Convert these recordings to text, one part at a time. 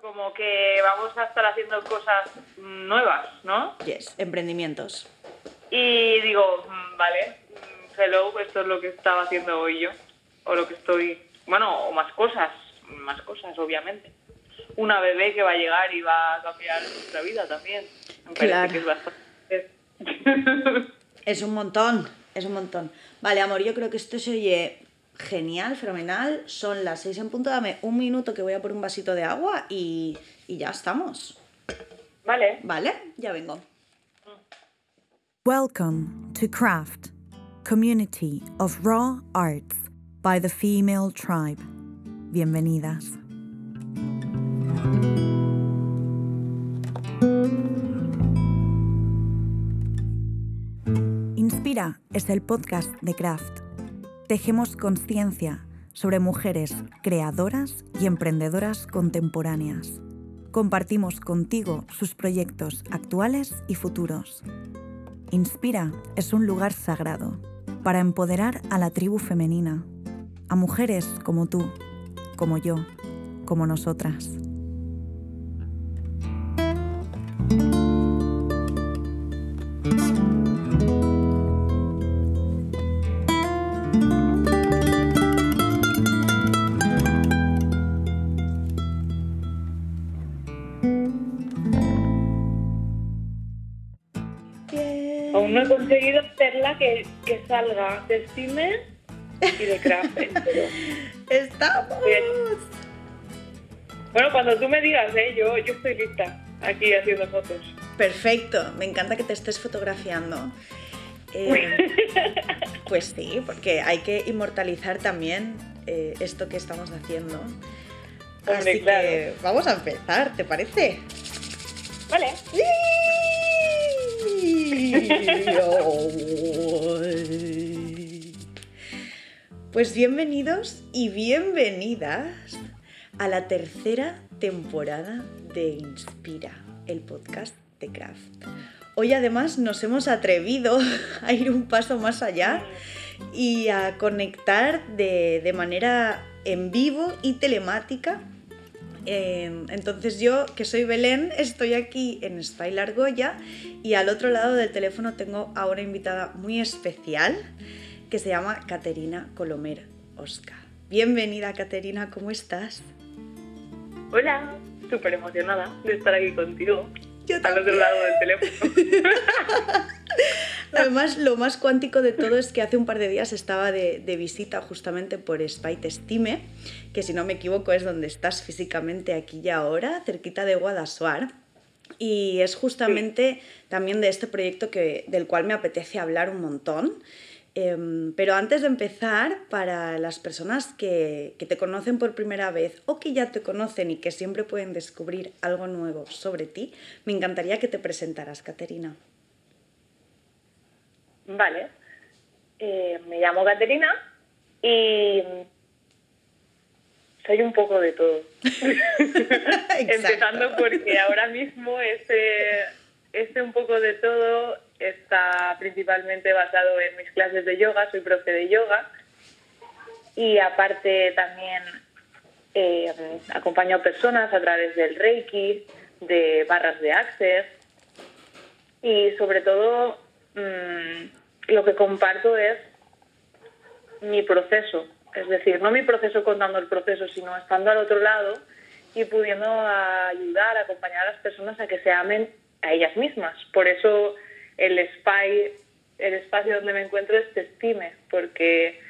como que vamos a estar haciendo cosas nuevas, ¿no? Yes, emprendimientos. Y digo, mm, vale, mm, hello, esto es lo que estaba haciendo hoy yo. O lo que estoy. Bueno, o más cosas, más cosas, obviamente. Una bebé que va a llegar y va a cambiar nuestra vida también. Me parece Claro. que es bastante. Es un montón, es un montón. Vale, amor, yo creo que esto se oye genial, fenomenal. Son las seis en punto, dame un minuto que voy a por un vasito de agua y, y ya estamos. vale. ¿Vale? Ya vengo. Welcome to Craft, community of raw arts by the female tribe. Bienvenidas. Inspira es el podcast de Craft. Tejemos conciencia sobre mujeres creadoras y emprendedoras contemporáneas. Compartimos contigo sus proyectos actuales y futuros. Inspira es un lugar sagrado para empoderar a la tribu femenina, a mujeres como tú, como yo, como nosotras. Salga de Steam y de Craft. pero- ¡Estamos! Bueno, cuando tú me digas, ¿eh? yo, yo estoy lista aquí haciendo fotos. Perfecto, me encanta que te estés fotografiando. Eh, pues sí, porque hay que inmortalizar también eh, esto que estamos haciendo. Hombre, Así claro. que vamos a empezar, ¿te parece? Vale. Pues bienvenidos y bienvenidas a la tercera temporada de Inspira, el podcast de Craft. Hoy además nos hemos atrevido a ir un paso más allá y a conectar de, de manera en vivo y telemática eh, entonces yo, que soy Belén, estoy aquí en Spy Argolla y al otro lado del teléfono tengo a una invitada muy especial que se llama Caterina Colomer Osca. Bienvenida Caterina, ¿cómo estás? Hola. Súper emocionada de estar aquí contigo. Yo Al otro lado del teléfono. Además, lo más cuántico de todo es que hace un par de días estaba de, de visita justamente por Spy Testime, que si no me equivoco es donde estás físicamente aquí y ahora, cerquita de Guadassuar. Y es justamente también de este proyecto que, del cual me apetece hablar un montón. Em, pero antes de empezar, para las personas que, que te conocen por primera vez o que ya te conocen y que siempre pueden descubrir algo nuevo sobre ti, me encantaría que te presentaras, Caterina. Vale. Eh, me llamo Caterina y soy un poco de todo. Empezando porque ahora mismo este, este un poco de todo está principalmente basado en mis clases de yoga, soy profe de yoga. Y aparte también eh, acompaño a personas a través del Reiki, de barras de Access y sobre todo mm, lo que comparto es mi proceso, es decir, no mi proceso contando el proceso, sino estando al otro lado y pudiendo ayudar, acompañar a las personas a que se amen a ellas mismas. Por eso el spy, el espacio donde me encuentro es Testime, porque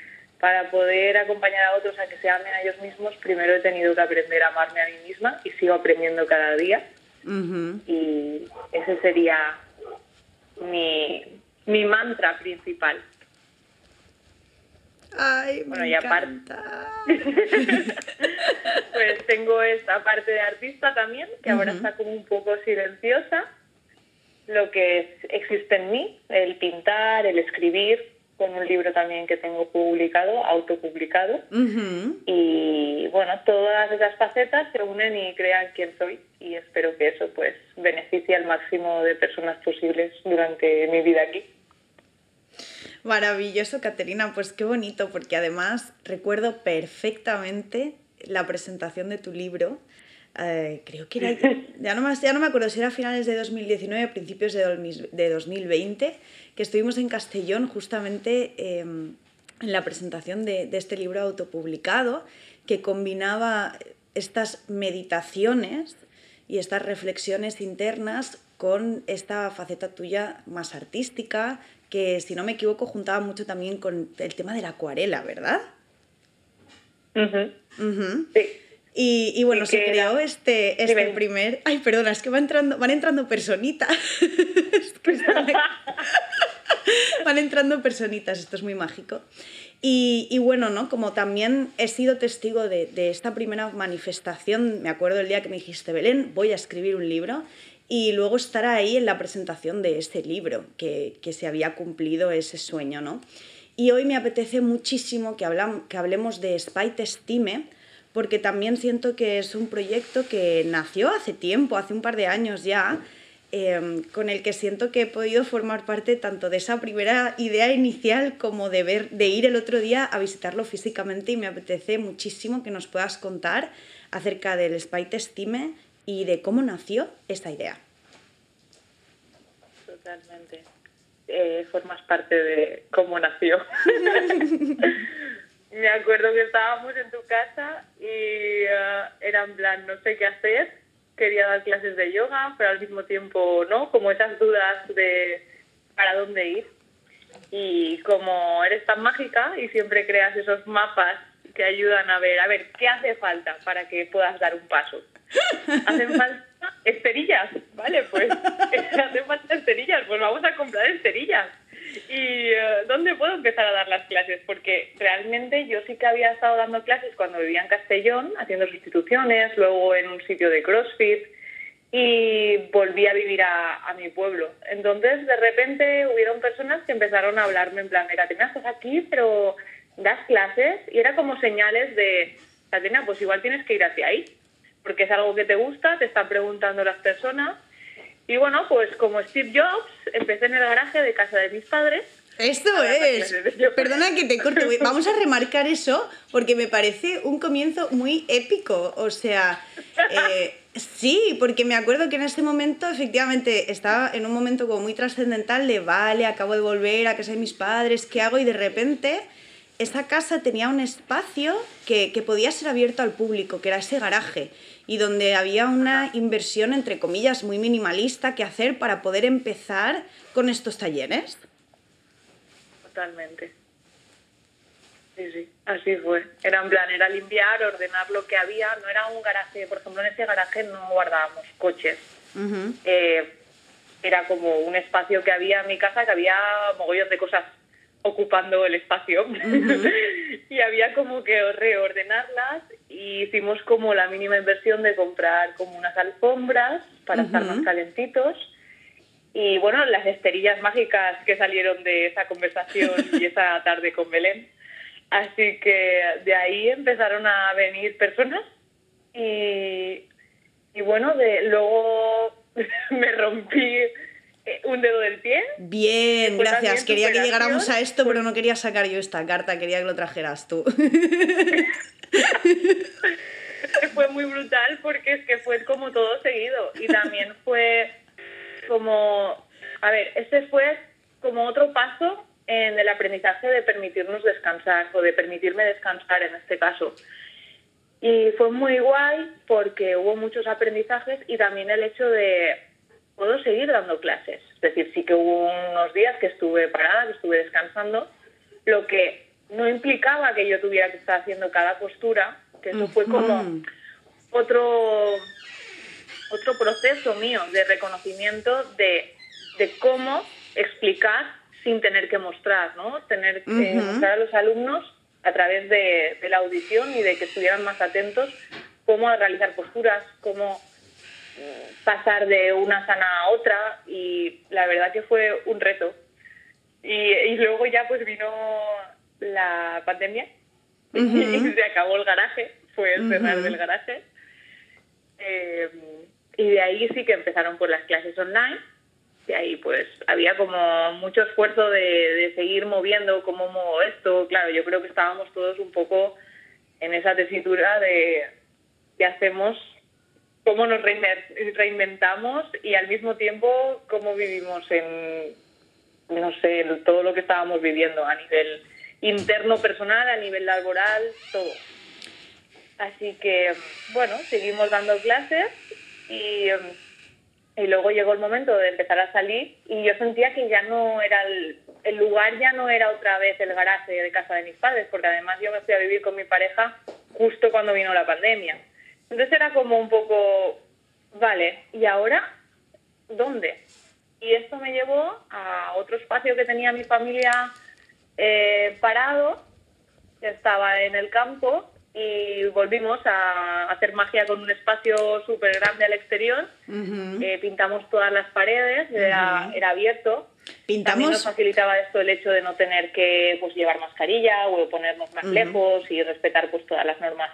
para poder acompañar a otros a que se amen a ellos mismos, primero he tenido que aprender a amarme a mí misma y sigo aprendiendo cada día. Y ese sería mi, mi mantra principal. Ay, me Bueno, y encanta. Pues tengo esta parte de artista también, que ahora está como un poco silenciosa. Lo que existe en mí, el pintar, el escribir, con un libro también que tengo publicado, autopublicado. Y bueno, todas esas facetas se unen y crean quién soy. Y espero que eso pues beneficie al máximo de personas posibles durante mi vida aquí. Maravilloso, Caterina, pues qué bonito, porque además recuerdo perfectamente la presentación de tu libro eh, creo que era, ya no, más, ya no me acuerdo si era finales de 2019, principios de, de 2020, que estuvimos en Castellón justamente em, en la presentación de, de este libro autopublicado que combinaba estas meditaciones y estas reflexiones internas con esta faceta tuya más artística, que si no me equivoco juntaba mucho también con el tema de la acuarela, ¿verdad? Sí. Y, bueno, se creó este, este primer... Ay, perdona, es que van entrando, van entrando personitas. van entrando personitas, esto es muy mágico. Y, bueno, ¿no? Como también he sido testigo de, de, esta primera manifestación, me acuerdo el día que me dijiste, Belén, voy a escribir un libro, y luego estar ahí en la presentación de este libro, que, que se había cumplido ese sueño, ¿no? Y hoy me apetece muchísimo que, hablam, que hablemos de Spite Estime, porque también siento que es un proyecto que nació hace tiempo, hace un par de años ya, em, con el que siento que he podido formar parte tanto de esa primera idea inicial como de, ver, de ir el otro día a visitarlo físicamente y me apetece muchísimo que nos puedas contar acerca del Spite Estime y de cómo nació esta idea. Totalmente. Eh, formas parte de cómo nació. me acuerdo que estábamos en tu casa y uh, era en plan, no sé qué hacer, quería dar clases de yoga, pero al mismo tiempo no, como esas dudas de para dónde ir. Y como eres tan mágica y siempre creas esos mapas que ayudan a ver, a ver, ¿qué hace falta para que puedas dar un paso? Hacen falta esterillas, ¿vale? Pues hacen falta esterillas, pues vamos a comprar esterillas. ¿Y eh, dónde puedo empezar a dar las clases? Porque realmente yo sí que había estado dando clases cuando vivía en Castellón, haciendo sustituciones, luego en un sitio de CrossFit y volví a vivir a, mi pueblo. Entonces, de repente, hubieron personas que empezaron a hablarme en plan, mira, Tatiana, estás aquí, pero das clases y era como señales de, Tatiana, pues igual tienes que ir hacia ahí, porque es algo que te gusta, te están preguntando las personas y bueno, pues como Steve Jobs, empecé en el garaje de casa de mis padres. Esto es. Perdona que te corte. Vamos a remarcar eso porque me parece un comienzo muy épico. O sea, eh, sí, porque me acuerdo que en ese momento efectivamente estaba en un momento como muy trascendental de, vale, acabo de volver a casa de mis padres, ¿qué hago? Y de repente esa casa tenía un espacio que, que podía ser abierto al público, que era ese garaje y donde había una inversión, entre comillas, muy minimalista que hacer para poder empezar con estos talleres. Totalmente. Sí, sí, así fue. Era en plan, era limpiar, ordenar lo que había. No era un garaje, por ejemplo, en ese garaje no guardábamos coches. Eh, era como un espacio que había en mi casa que había mogollón de cosas ocupando el espacio. Y había como que reordenarlas y hicimos como la mínima inversión de comprar como unas alfombras para estar más calentitos. Y bueno, las esterillas mágicas que salieron de esa conversación y esa tarde con Belén. Así que de ahí empezaron a venir personas y, y bueno, de, luego me rompí un dedo del pie. Bien, gracias. Quería que llegáramos a esto, pero no quería sacar yo esta carta, quería que lo trajeras tú. fue muy brutal porque es que fue como todo seguido y también fue como, a ver, ese fue como otro paso en el aprendizaje de permitirnos descansar o de permitirme descansar en este caso. Y fue muy guay porque hubo muchos aprendizajes y también el hecho de puedo seguir dando clases. Es decir, sí que hubo unos días que estuve parada, que estuve descansando, lo que no implicaba que yo tuviera que estar haciendo cada postura, que eso fue como otro, otro proceso mío de reconocimiento de, cómo explicar sin tener que mostrar, ¿no? Tener que mostrar a los alumnos a través de, de la audición y de que estuvieran más atentos cómo realizar posturas, cómo pasar de una sana a otra y la verdad que fue un reto. Y, luego ya pues vino la pandemia y se acabó el garaje, fue el cerrar del garaje. Eh, y de ahí sí que empezaron por las clases online. Y ahí pues había como mucho esfuerzo de, de seguir moviendo cómo muevo esto. Claro, yo creo que estábamos todos un poco en esa tesitura de qué hacemos cómo nos reinventamos y al mismo tiempo cómo vivimos en, no sé, todo lo que estábamos viviendo a nivel interno personal, a nivel laboral, todo. Así que, bueno, seguimos dando clases y, y luego llegó el momento de empezar a salir y yo sentía que ya no era el, el lugar, ya no era otra vez el garaje de casa de mis padres, porque además yo me fui a vivir con mi pareja justo cuando vino la pandemia. Entonces era como un poco, vale, ¿y ahora dónde? Y esto me llevó a otro espacio que tenía mi familia eh, parado, que estaba en el campo, y volvimos a hacer magia con un espacio súper grande al exterior. Eh, pintamos todas las paredes, era, era abierto. Pintamos. También nos facilitaba esto el hecho de no tener que pues, llevar mascarilla o ponernos más lejos y respetar pues, todas las normas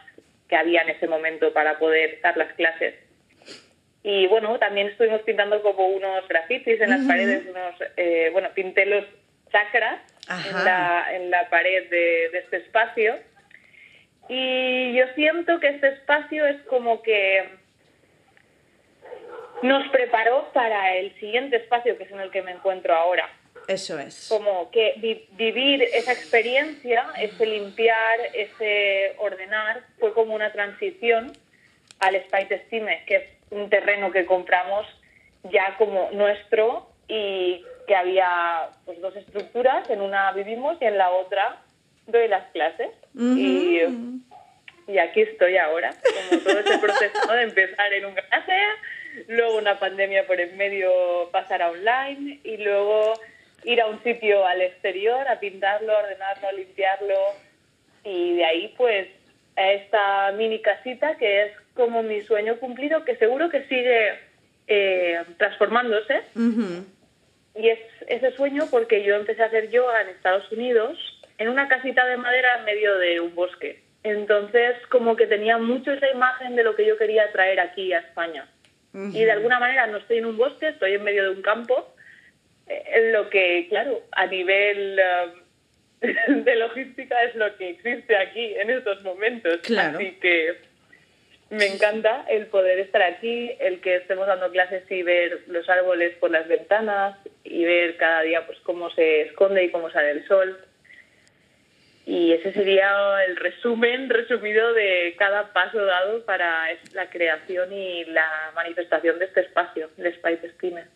que había en ese momento para poder dar las clases. Y bueno, también estuvimos pintando como unos grafitis en las paredes, unos, eh, bueno, pinté los chakras en la, en la, pared de, de este espacio y yo siento que este espacio es como que nos preparó para el siguiente espacio que es en el que me encuentro ahora. Eso es. Como que vivir esa experiencia, ese limpiar, ese ordenar, fue como una transición al Spite Estime, que es un terreno que compramos ya como nuestro y que había pues, dos estructuras, en una vivimos y en la otra doy las clases. Y, y, aquí estoy ahora, como todo ese proceso de empezar en un garaje, luego una pandemia por en medio pasar a online y luego ir a un sitio al exterior a pintarlo, ordenarlo, limpiarlo y de ahí pues a esta mini casita que es como mi sueño cumplido que seguro que sigue eh, transformándose. Y es ese sueño porque yo empecé a hacer yoga en Estados Unidos en una casita de madera en medio de un bosque. Entonces, como que tenía mucho esa imagen de lo que yo quería traer aquí a España. Y de alguna manera no estoy en un bosque, estoy en medio de un campo, lo que, claro, a nivel eh, de logística es lo que existe aquí en estos momentos. Así que me encanta el poder estar aquí, el que estemos dando clases y ver los árboles por las ventanas y ver cada día pues cómo se esconde y cómo sale el sol. Y ese sería el resumen resumido de cada paso dado para la creación y la manifestación de este espacio, el Spice Steamer.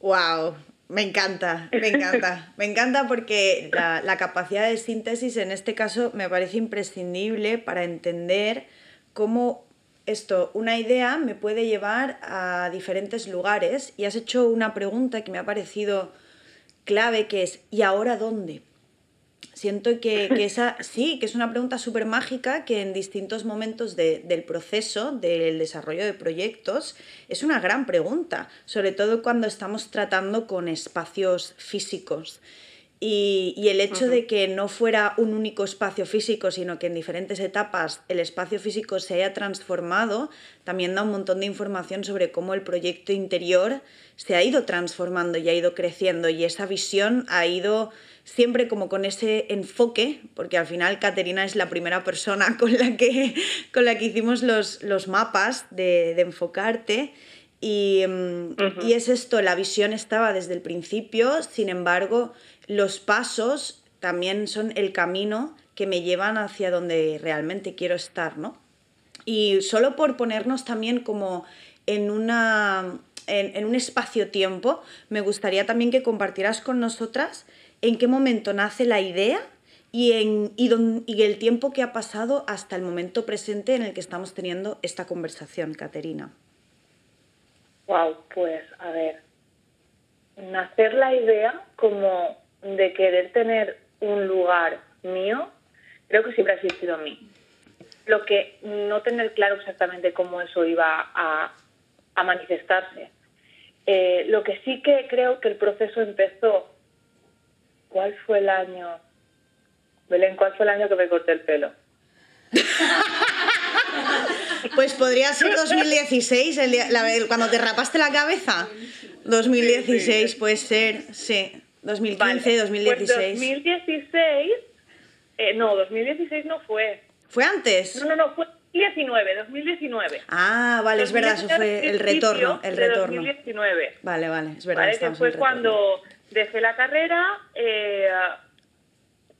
¡Wow! Me encanta, me encanta. Me encanta porque la, la, capacidad de síntesis en este caso me parece imprescindible para entender cómo esto, una idea me puede llevar a diferentes lugares y has hecho una pregunta que me ha parecido clave que es ¿y ahora dónde? Siento que, esa, sí, que es una pregunta súper mágica que en distintos momentos del proceso, del desarrollo de proyectos, es una gran pregunta, sobre todo cuando estamos tratando con espacios físicos. Y, el hecho de que no fuera un único espacio físico, sino que en diferentes etapas el espacio físico se haya transformado, también da un montón de información sobre cómo el proyecto interior se ha ido transformando y ha ido creciendo y esa visión ha ido siempre como con ese enfoque, porque al final Caterina es la primera persona con la que, con la que hicimos los, los mapas de, de enfocarte. Y, mm, y, es esto, la visión estaba desde el principio, sin embargo, los pasos también son el camino que me llevan hacia donde realmente quiero estar, ¿no? Y solo por ponernos también como en una en, un espacio-tiempo, me gustaría también que compartieras con nosotras en qué momento nace la idea y, en, y, el tiempo que ha pasado hasta el momento presente en el que estamos teniendo esta conversación, Caterina. Wow, pues a ver, nacer la idea como de querer tener un lugar mío, creo que siempre ha existido en mí. Lo que no tener claro exactamente cómo eso iba a, a manifestarse. Eh, lo que sí que creo que el proceso empezó ¿Cuál fue el año? Belén, ¿cuál fue el año que me corté el pelo? pues podría ser 2016, el cuando te rapaste la cabeza. 2016 puede ser, sí. 2015, 2016. Pues 2016, eh, no, 2016 no fue. ¿Fue antes? No, no, no, fue, 2019, 2019. Ah, vale, es verdad, eso fue el retorno, el retorno. 2019. Vale, vale, es verdad. ¿vale? Que fue cuando dejé la carrera eh,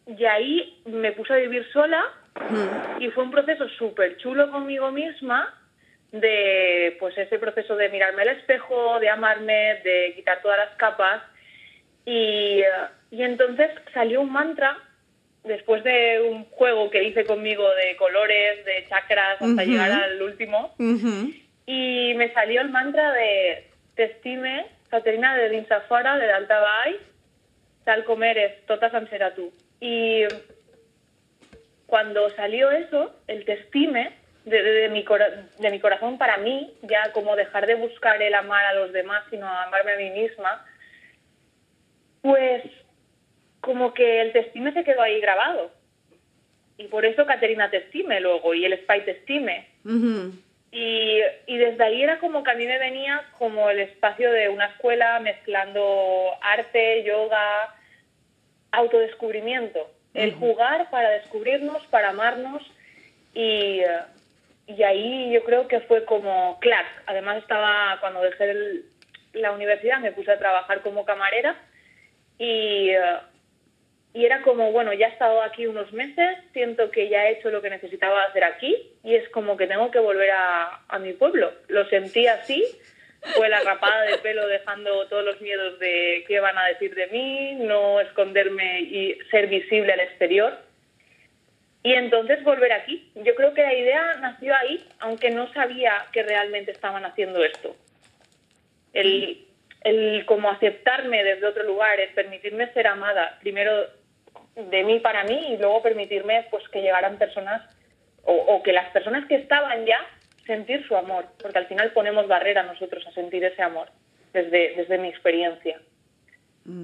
y ahí me puse a vivir sola Mm, y fue un proceso súper chulo conmigo misma de pues ese proceso de mirarme al espejo, de amarme, de quitar todas las capas y, eh, y entonces salió un mantra después de un juego que hice conmigo de colores, de chakras hasta Ujú. llegar al último ujú. y me salió el mantra de T'estime, Caterina de dins a fora, de dalt a baix, tal com eres, tota sencera tu. Y cuando salió eso, el T'estime, de, de- de mi cora- de mi corazón para mí, ya como dejar de buscar el amar a los demás, sino amarme a mí misma, pues como que el T'estime se quedó ahí grabado. Y por eso Caterina T'estime luego, y el Spy T'estime. Y, y desde ahí era como que a mí me venía como el espacio de una escuela mezclando arte, yoga, autodescubrimiento. El jugar para descubrirnos, para amarnos y, y ahí yo creo que fue como clac. Además estaba, cuando dejé el- la universidad me puse a trabajar como camarera y, eh, y era como, bueno, ya he estado aquí unos meses, siento que ya he hecho lo que necesitaba hacer aquí y es como que tengo que volver a, a mi pueblo. Lo sentí así, fue la rapada de pelo dejando todos los miedos de qué van a decir de mí, no esconderme y ser visible al exterior. Y entonces volver aquí. Yo creo que la idea nació ahí, aunque no sabía que realmente estaban haciendo esto. El, el como aceptarme desde otro lugar, el permitirme ser amada, primero de mí para mí y luego permitirme pues que llegaran personas o, o que las personas que estaban ya sentir su amor, porque al final ponemos barrera nosotros a sentir ese amor desde, desde mi experiencia.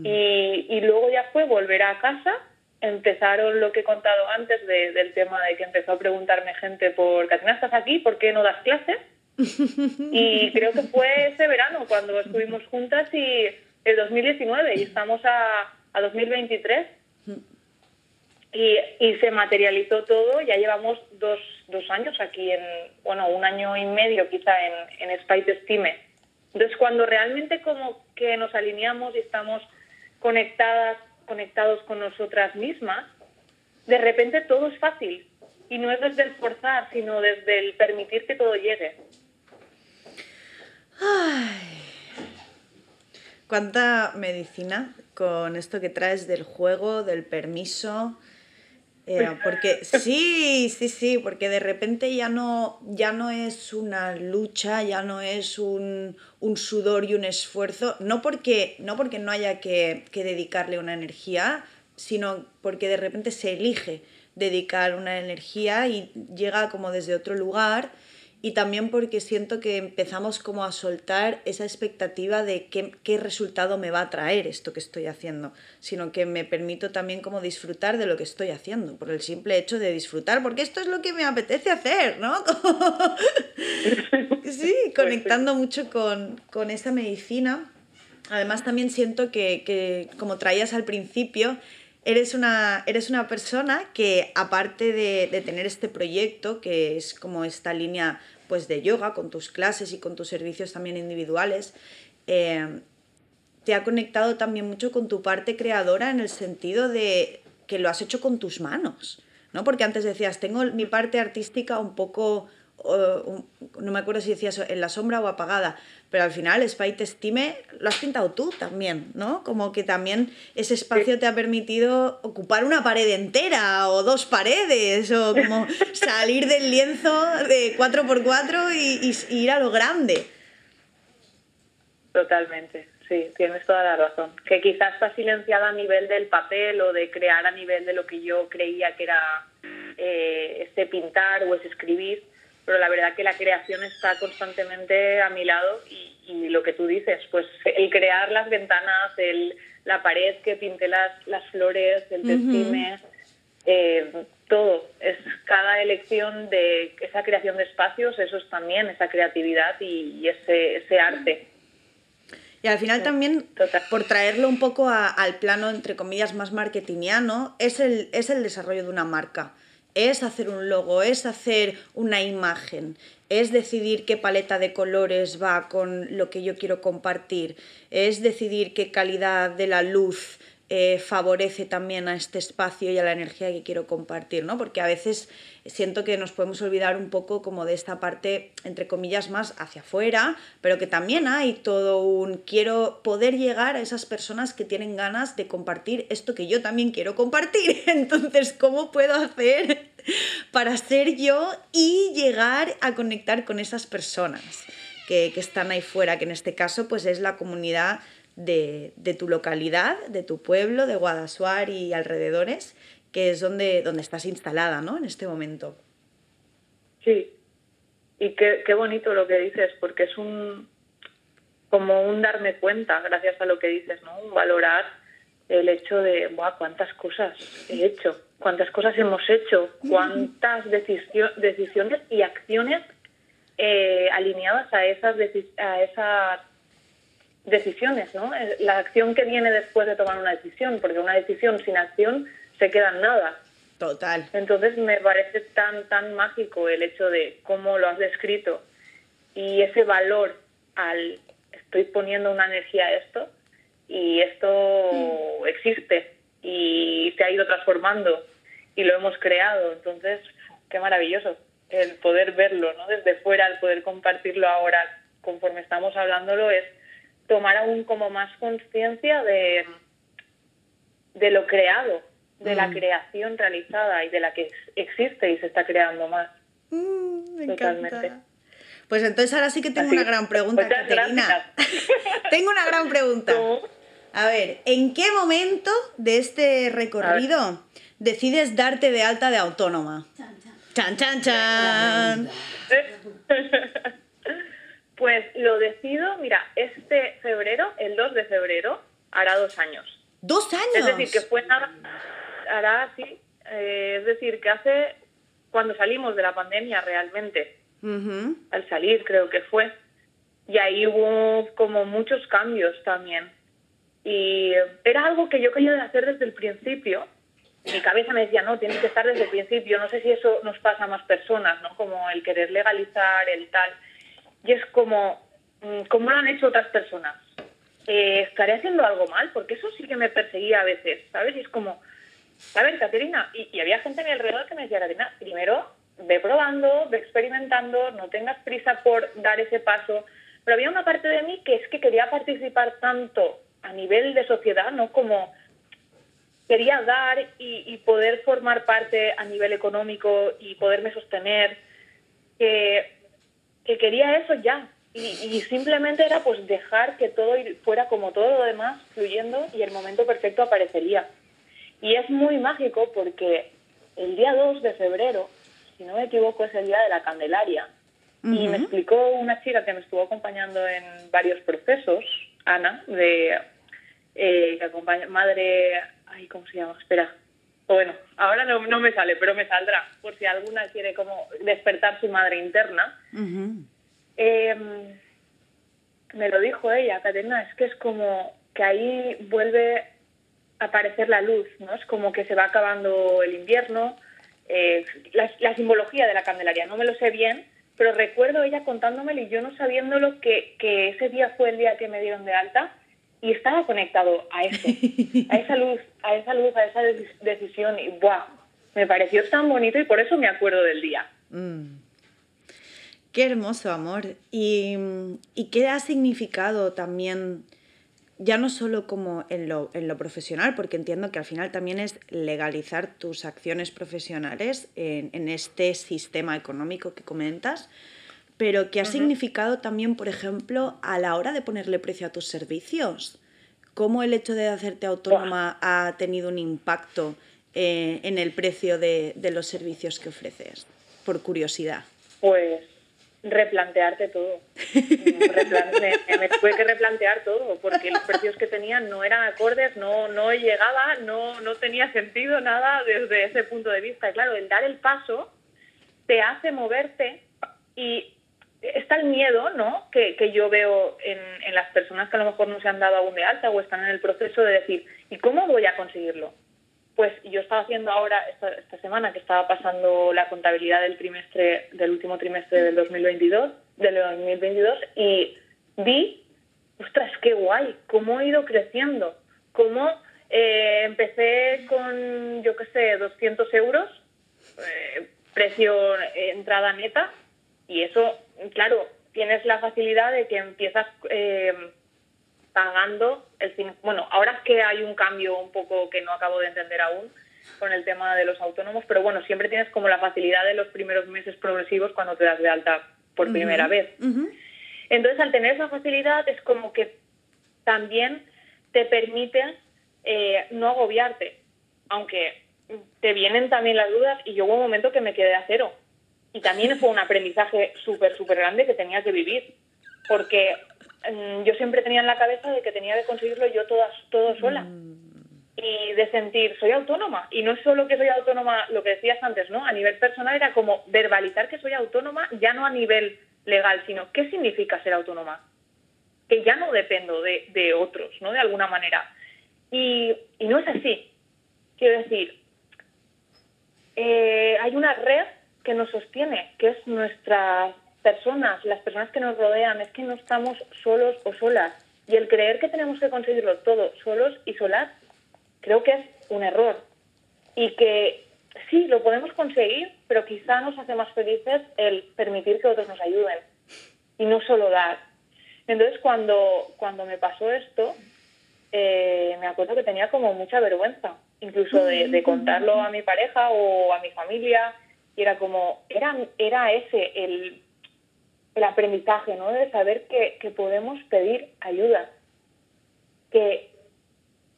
Y, y luego ya fue volver a casa, empezaron lo que he contado antes de- del tema de que empezó a preguntarme gente por, Catina, ¿estás aquí? ¿Por qué no das clases? Y creo que fue ese verano cuando estuvimos juntas y el 2019 y estamos a, a 2023 y, y se materializó todo, ya llevamos dos, dos años aquí, en bueno, un año y medio quizá en, en Spite Estime. Entonces cuando realmente como que nos alineamos y estamos conectadas, conectados con nosotras mismas, de repente todo es fácil. Y no es desde el forzar, sino desde el permitir que todo llegue. ¿Cuánta medicina con esto que traes del juego, del permiso? Eh, porque sí, sí, sí, porque de repente ya no, ya no es una lucha, ya no es un, un sudor y un esfuerzo, no porque no, porque no haya que, que dedicarle una energía, sino porque de repente se elige dedicar una energía y llega como desde otro lugar y también porque siento que empezamos como a soltar esa expectativa de qué, qué resultado me va a traer esto que estoy haciendo, sino que me permito también como disfrutar de lo que estoy haciendo, por el simple hecho de disfrutar, porque esto es lo que me apetece hacer, ¿no? sí, conectando mucho con, con esa medicina. Además también siento que, que, como traías al principio, eres una, eres una persona que aparte de, de, tener este proyecto, que es como esta línea pues, de yoga, con tus clases y con tus servicios también individuales, eh, te ha conectado también mucho con tu parte creadora en el sentido de que lo has hecho con tus manos, ¿no? Porque antes decías, tengo mi parte artística un poco, no me acuerdo si decías en la sombra o apagada, pero al final Spite Estime lo has pintado tú también, ¿no? Como que también ese espacio te ha permitido ocupar una pared entera o dos paredes o como salir del lienzo de 4x4 y, y, y ir a lo grande. Totalmente, sí, tienes toda la razón. Que quizás está silenciada a nivel del papel o de crear a nivel de lo que yo creía que era eh, ese pintar o ese escribir, pero la verdad que la creación está constantemente a mi lado y, y lo que tú dices, pues el crear las ventanas, el, la pared que pinté las, las flores, el testime, uh -huh. eh, todo, es cada elección de esa creación de espacios, eso es también esa creatividad y, y ese, ese arte. Y al final también, por traerlo un poco a, al plano, entre comillas, más marketingiano, es el, es el desarrollo de una marca. Es hacer un logo, es hacer una imagen, es decidir qué paleta de colores va con lo que yo quiero compartir, es decidir qué calidad de la luz eh, favorece también a este espacio y a la energía que quiero compartir, ¿no? Porque a veces siento que nos podemos olvidar un poco como de esta parte, entre comillas, más hacia afuera, pero que también hay todo un quiero poder llegar a esas personas que tienen ganas de compartir esto que yo también quiero compartir. Entonces, ¿cómo puedo hacer para ser yo y llegar a conectar con esas personas que, que están ahí fuera, que en este caso pues es la comunidad de, tu localidad, de tu pueblo, de Guadasuar y alrededores, que es donde, donde estás instalada, ¿no? En este momento. Sí, y qué, qué bonito lo que dices, porque es un como un darme cuenta, gracias a lo que dices, ¿no? Un valorar el hecho de, ¡buah, cuántas cosas he hecho! ¿Cuántas cosas hemos hecho? ¿Cuántas decisiones y acciones eh, alineadas a esas, a esas decisiones, ¿no? La acción que viene después de tomar una decisión, porque una decisión sin acción se queda en nada. Total. Entonces me parece tan, tan mágico el hecho de cómo lo has descrito y ese valor al estoy poniendo una energía a esto y esto mm. existe y se ha ido transformando y lo hemos creado. Entonces, qué maravilloso el poder verlo, ¿no? Desde fuera, el poder compartirlo ahora conforme estamos hablándolo es tomar aún como más conciencia de, de lo creado, de la mm. creación realizada y de la que existe y se está creando más. Mm, me encanta. Pues entonces ahora sí que tengo una gran pregunta, Caterina. tengo una gran pregunta. A ver, ¿en qué momento de este recorrido decides darte de alta de autónoma? Chan, chan, chan. Pues lo decido, mira, este febrero, el 2 de febrero, hará dos años. ¿Dos años? Es decir, que fue nada, hará así, eh, es decir, que hace cuando salimos de la pandemia realmente, al salir creo que fue, y ahí hubo como muchos cambios también. Y era algo que yo quería hacer desde el principio. Mi cabeza me decía, no, tienes que estar desde el principio. No sé si eso nos pasa a más personas, ¿no? Como el querer legalizar, el tal. Y es como, mm, ¿cómo lo han hecho otras personas? Eh, ¿Estaré haciendo algo mal? Porque eso sí que me perseguía a veces, ¿sabes? Y es como, a ver, Caterina, y, había gente a mi alrededor que me decía, Caterina, primero ve probando, ve experimentando, no tengas prisa por dar ese paso. Pero había una parte de mí que es que quería participar tanto a nivel de sociedad, ¿no? Como quería dar y, y poder formar parte a nivel económico y poderme sostener, que que quería eso ya. Y, simplemente era pues dejar que todo fuera como todo lo demás, fluyendo y el momento perfecto aparecería. Y es muy mágico porque el día 2 de febrero, si no me equivoco, es el día de la Candelaria. Y me explicó una chica que me estuvo acompañando en varios procesos, Ana, de eh, que acompaña, madre, ay, ¿cómo se llama? Espera. Bueno, ahora no, no, me sale, pero me saldrá, por si alguna quiere como despertar su madre interna. Em, me lo dijo ella, Caterina, es que es como que ahí vuelve a aparecer la luz, ¿no? Es como que se va acabando el invierno, eh, la, simbología de la Candelaria, no me lo sé bien, pero recuerdo ella contándomelo y yo no sabiéndolo que, que ese día fue el día que me dieron de alta y estaba conectado a eso, a esa luz, a esa luz, a esa decisión y ¡buah! Me pareció tan bonito y por eso me acuerdo del día. Mm. Qué hermoso amor. ¿Y, qué ha significado también, ya no solo como en lo, en lo, profesional, porque entiendo que al final también es legalizar tus acciones profesionales en, este sistema económico que comentas, pero qué ha significado también, por ejemplo, a la hora de ponerle precio a tus servicios? ¿Cómo el hecho de hacerte autónoma ha tenido un impacto eh, en el precio de, de los servicios que ofreces? Por curiosidad. Pues replantearte todo. me, tuve que replantear todo, porque los precios que tenían no eran acordes, no, no llegaba, no, no tenía sentido nada desde ese punto de vista. claro, el dar el paso te hace moverte y está el miedo, ¿no? Que, que yo veo en, en, las personas que a lo mejor no se han dado aún de alta o están en el proceso de decir, ¿y cómo voy a conseguirlo? pues yo estaba haciendo ahora, esta, semana, que estaba pasando la contabilidad del trimestre, del último trimestre del 2022, del 2022, y vi, ostras, qué guay, cómo he ido creciendo, cómo eh, empecé con, yo qué sé, 200 euros, eh, precio eh, entrada neta, y eso, claro, tienes la facilidad de que empiezas pagando el bueno ahora es que hay un cambio un poco que no acabo de entender aún con el tema de los autónomos pero bueno siempre tienes como la facilidad de los primeros meses progresivos cuando te das de alta por primera vez. entonces al tener esa facilidad es como que también te permite eh, no agobiarte aunque te vienen también las dudas y yo hubo un momento que me quedé a cero y también fue un aprendizaje súper súper grande que tenía que vivir porque Mm, yo siempre tenía en la cabeza de que tenía que conseguirlo yo toda, todo sola. Mm. Y de sentir, soy autónoma. Y no es solo que soy autónoma, lo que decías antes, ¿no? A nivel personal era como verbalizar que soy autónoma, ya no a nivel legal, sino qué significa ser autónoma. Que ya no dependo de, de otros, ¿no? De alguna manera. Y, y no es así. Quiero decir, eh, hay una red que nos sostiene, que es nuestra personas, las personas que nos rodean, es que no estamos solos o solas. Y el creer que tenemos que conseguirlo todo solos y solas, creo que es un error. Y que sí, lo podemos conseguir, pero quizá nos hace más felices el permitir que otros nos ayuden y no solo dar. Entonces, cuando, cuando me pasó esto, eh, me acuerdo que tenía como mucha vergüenza, incluso de, de, contarlo a mi pareja o a mi familia, y era como, era, era ese el el aprendizaje, ¿no? De saber que, que podemos pedir ayuda, que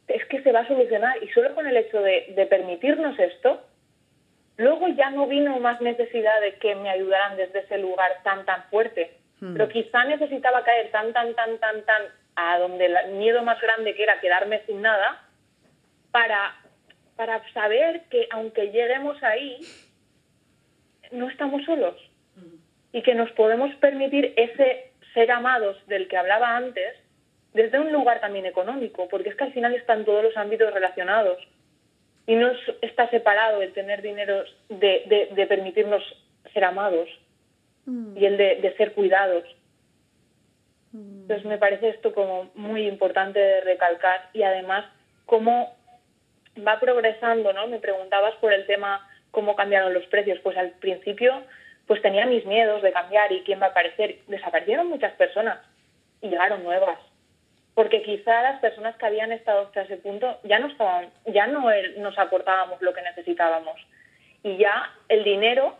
es que se va a solucionar y solo con el hecho de, de permitirnos esto, luego ya no vino más necesidad de que me ayudaran desde ese lugar tan, tan fuerte. Hmm. Pero quizá necesitaba caer tan, tan, tan, tan, tan a donde el miedo más grande que era quedarme sin nada para, para saber que aunque lleguemos ahí, no estamos solos. Y que nos podemos permitir ese ser amados del que hablaba antes desde un lugar también económico, porque es que al final están todos los ámbitos relacionados. Y no está separado el tener dinero de, de, permitirnos ser amados y el de, ser cuidados. Entonces me parece esto como muy importante de recalcar. Y además cómo va progresando, ¿no? Me preguntabas por el tema cómo cambiaron los precios. Pues al principio pues tenía mis miedos de cambiar y quién va a aparecer. Desaparecieron muchas personas y llegaron nuevas. Porque quizá las personas que habían estado hasta ese punto ya no estaban, ya no er, nos aportábamos lo que necesitábamos. Y ya el dinero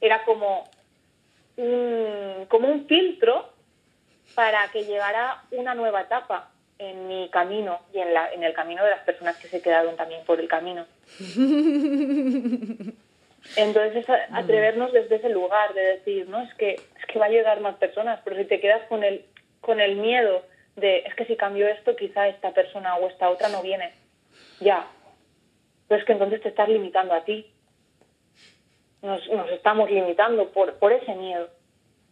era como un, como un filtro para que llegara una nueva etapa en mi camino y en, la, en el camino de las personas que se quedaron también por el camino. Entonces es mm. atrevernos desde ese lugar de decir, no, es que, es que va a llegar más personas, pero si te quedas con el, con el miedo de, es que si cambio esto, quizá esta persona o esta otra no viene. Ya. Pero es que entonces te estás limitando a ti. Nos, nos estamos limitando por, por ese miedo.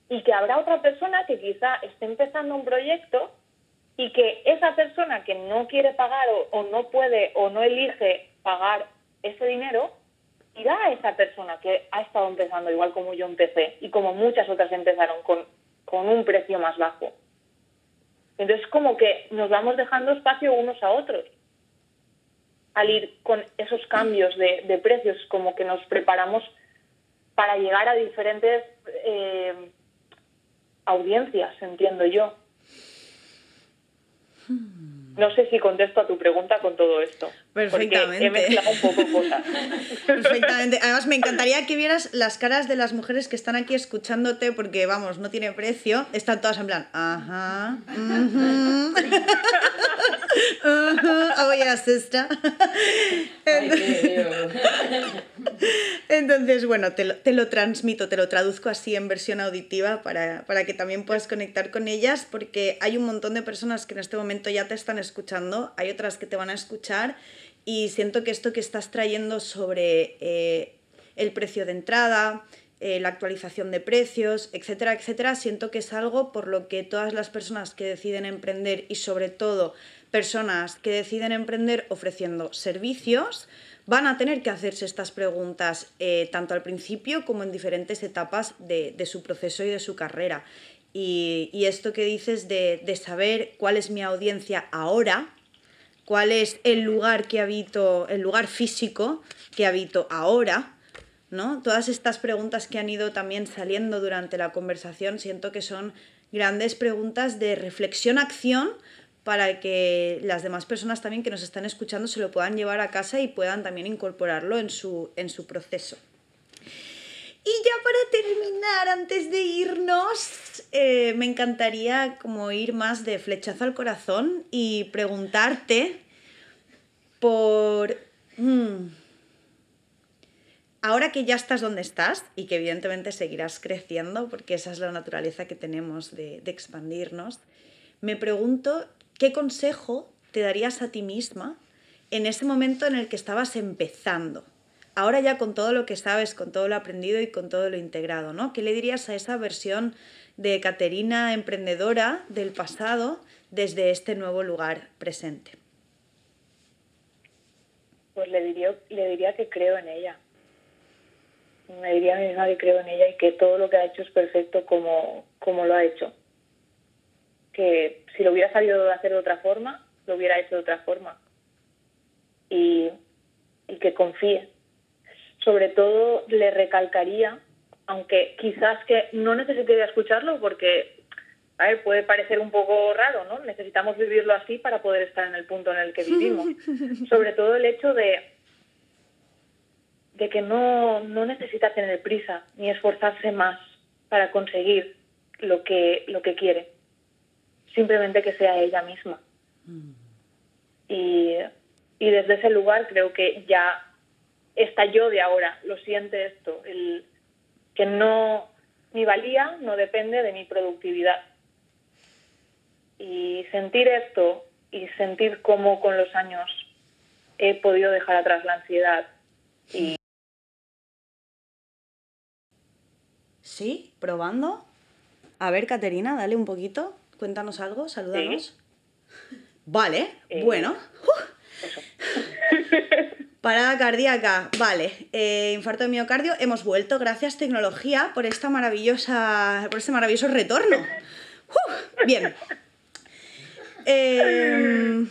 Y que habrá otra persona que quizá esté empezando un proyecto y que esa persona que no quiere pagar o, no puede o no elige pagar ese dinero, irá a esa persona que ha estado empezando igual como yo empecé y como muchas otras empezaron con, con un precio más bajo. Entonces como que nos vamos dejando espacio unos a otros al ir con esos cambios de, de precios, como que nos preparamos para llegar a diferentes eh, audiencias, entiendo yo. No sé si contesto a tu pregunta con todo esto. Perfectamente. he mezclado un poco cosas. Perfectamente. Además, me encantaría que vieras las caras de las mujeres que están aquí escuchándote, porque vamos, no tiene precio. Están todas en plan, ajá. Uh oh, yeah, sister. Entonces, bueno, te lo, te lo, transmito, te lo traduzco así en versión auditiva para, para que también puedas conectar con ellas, porque hay un montón de personas que en este momento ya te están escuchando, hay otras que te van a escuchar y siento que esto que estás trayendo sobre eh, el precio de entrada, eh, la actualización de precios, etcétera, etcétera, siento que es algo por lo que todas las personas que deciden emprender y sobre todo personas que deciden emprender ofreciendo servicios, van a tener que hacerse estas preguntas eh, tanto al principio como en diferentes etapas de, su proceso y de su carrera. Y, esto que dices de, de, saber cuál es mi audiencia ahora, cuál es el lugar que habito, el lugar físico que habito ahora, ¿no? Todas estas preguntas que han ido también saliendo durante la conversación siento que son grandes preguntas de reflexión-acción para que las demás personas también que nos están escuchando se lo puedan llevar a casa y puedan también incorporarlo en su, en su proceso. Y ya para terminar, antes de irnos, eh, me encantaría como ir más de flechazo al corazón y preguntarte por... Mm, ahora que ya estás donde estás y que evidentemente seguirás creciendo, porque esa es la naturaleza que tenemos de, de expandirnos, me pregunto qué consejo te darías a ti misma en ese momento en el que estabas empezando ahora ya con todo lo que sabes, con todo lo aprendido y con todo lo integrado, ¿no? ¿Qué le dirías a esa versión de Caterina emprendedora del pasado desde este nuevo lugar presente? Pues le diría, le diría que creo en ella. Me diría a mí misma que creo en ella y que todo lo que ha hecho es perfecto como, como lo ha hecho. Que si lo hubiera sabido hacer de otra forma, lo hubiera hecho de otra forma. Y, y que confíe, sobre todo le recalcaría, aunque quizás que no necesitaría escucharlo porque, a ver, puede parecer un poco raro, ¿no? Necesitamos vivirlo así para poder estar en el punto en el que vivimos. sobre todo el hecho de, de que no, no necesita tener prisa ni esforzarse más para conseguir lo que, lo que quiere. Simplemente que sea ella misma. Mm. Y, y desde ese lugar creo que ya esta yo de ahora lo siente esto, el que no mi valía no depende de mi productividad. Y sentir esto y sentir cómo con los años he podido dejar atrás la ansiedad y Sí, probando. A ver, Caterina, dale un poquito, cuéntanos algo, saludanos. Vale, eh, bueno. Parada cardíaca, vale. Eh, infarto de miocardio, hemos vuelto. Gracias tecnología por esta maravillosa, por este maravilloso retorno. bien. Em,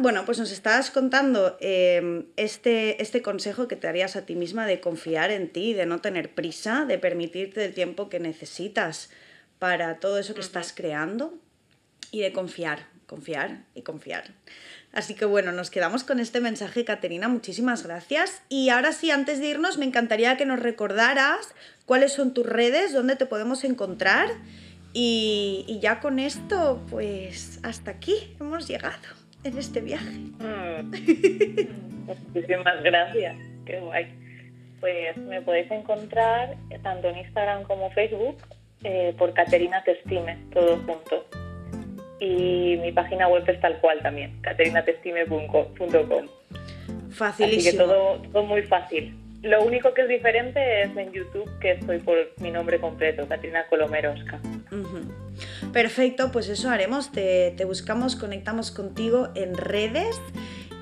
bueno, pues nos estás contando em, este, este consejo que te darías a ti misma de confiar en ti, de no tener prisa, de permitirte el tiempo que necesitas para todo eso que estás creando y de confiar, confiar y confiar. Así que bueno, nos quedamos con este mensaje, Caterina. Muchísimas gracias. Y ahora sí, antes de irnos, me encantaría que nos recordaras cuáles son tus redes, dónde te podemos encontrar. Y, ya con esto, pues hasta aquí hemos llegado en este viaje. Mm. Muchísimas gracias. Qué guay. Pues me podéis encontrar tanto en Instagram como Facebook eh, por Caterina Testime, todo junto y mi página web es tal cual también, caterinatestime.com. Facilísimo. Así que todo, todo muy fácil. Lo único que es diferente es en YouTube, que estoy por mi nombre completo, Caterina Colomerosca. Perfecto, pues eso haremos. Te, te buscamos, conectamos contigo en redes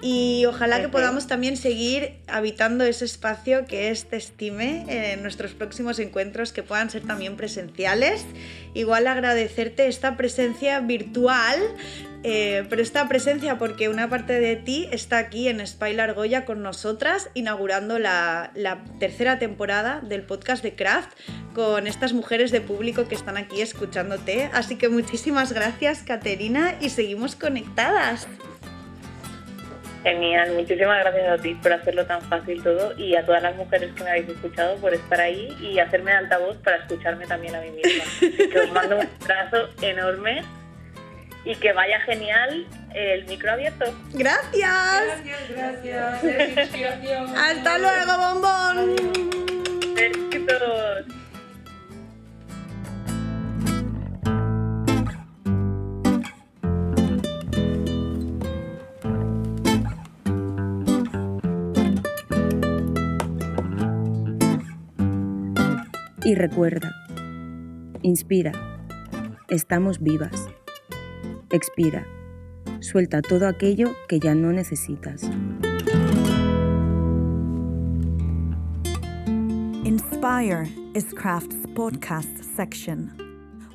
y ojalá que podamos también seguir habitando ese espacio que es Testime en nuestros próximos encuentros que puedan ser también presenciales. Igual agradecerte esta presencia virtual, eh, pero esta presencia porque una parte de ti está aquí en Spy Argolla con nosotras, inaugurando la, la tercera temporada del podcast de Craft con estas mujeres de público que están aquí escuchándote. Así que muchísimas gracias, Caterina, y seguimos conectadas. Genial, muchísimas gracias a ti por hacerlo tan fácil todo y a todas las mujeres que me habéis escuchado por estar ahí y hacerme de altavoz para escucharme también a mí misma. que os mando un abrazo enorme y que vaya genial el micro abierto. Gracias. Gracias, gracias. Hasta luego, bombón. Besitos. Y recuerda, inspira, estamos vivas. Expira, suelta todo aquello que ya no necesitas. Inspire is Craft's podcast section.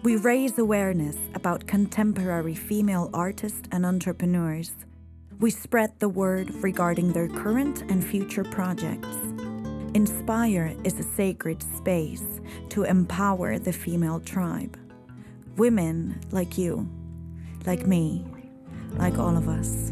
We raise awareness about contemporary female artists and entrepreneurs. We spread the word regarding their current and future projects. Inspire is a sacred space to empower the female tribe. Women like you, like me, like all of us.